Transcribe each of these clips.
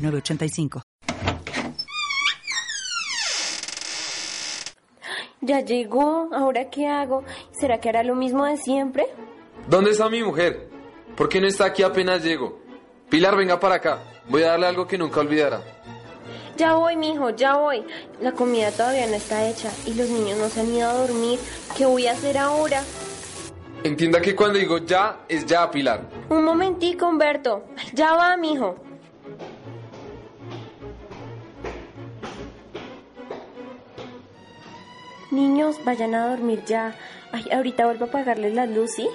906985. Ya llegó, ¿ahora qué hago? ¿Será que hará lo mismo de siempre? ¿Dónde está mi mujer? ¿Por qué no está aquí apenas llego? Pilar, venga para acá. Voy a darle algo que nunca olvidará. Ya voy, mijo, ya voy. La comida todavía no está hecha y los niños no se han ido a dormir. ¿Qué voy a hacer ahora? Entienda que cuando digo ya, es ya, Pilar. Un momentico, Humberto. Ya va, mijo. Niños, vayan a dormir ya. Ay, ahorita vuelvo a apagarles la luz, ¿sí?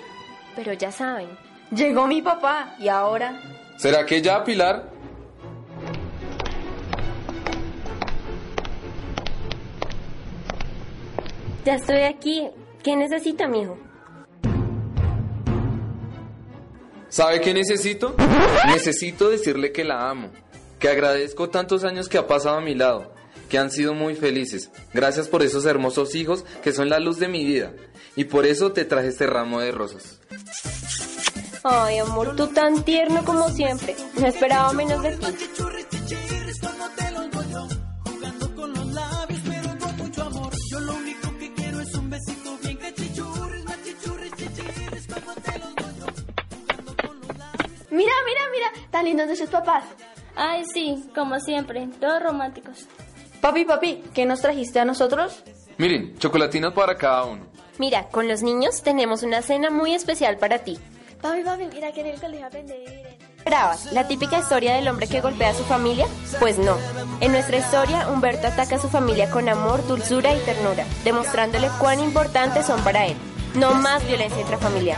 Pero ya saben. Llegó mi papá y ahora. ¿Será que ya, Pilar? Ya estoy aquí. ¿Qué necesita, mijo? ¿Sabe qué necesito? Necesito decirle que la amo, que agradezco tantos años que ha pasado a mi lado, que han sido muy felices. Gracias por esos hermosos hijos que son la luz de mi vida. Y por eso te traje este ramo de rosas. Ay, amor, tú tan tierno como siempre. No esperaba menos de ti. Mira, mira, mira, tan lindos de sus papás. Ay, sí, como siempre, todos románticos. Papi, papi, ¿qué nos trajiste a nosotros? Miren, chocolatinas para cada uno. Mira, con los niños tenemos una cena muy especial para ti. Papi, papi, mira que en el colegio. ¿Esperabas la típica historia del hombre que golpea a su familia? Pues no. En nuestra historia, Humberto ataca a su familia con amor, dulzura y ternura, demostrándole cuán importantes son para él. No más violencia intrafamiliar.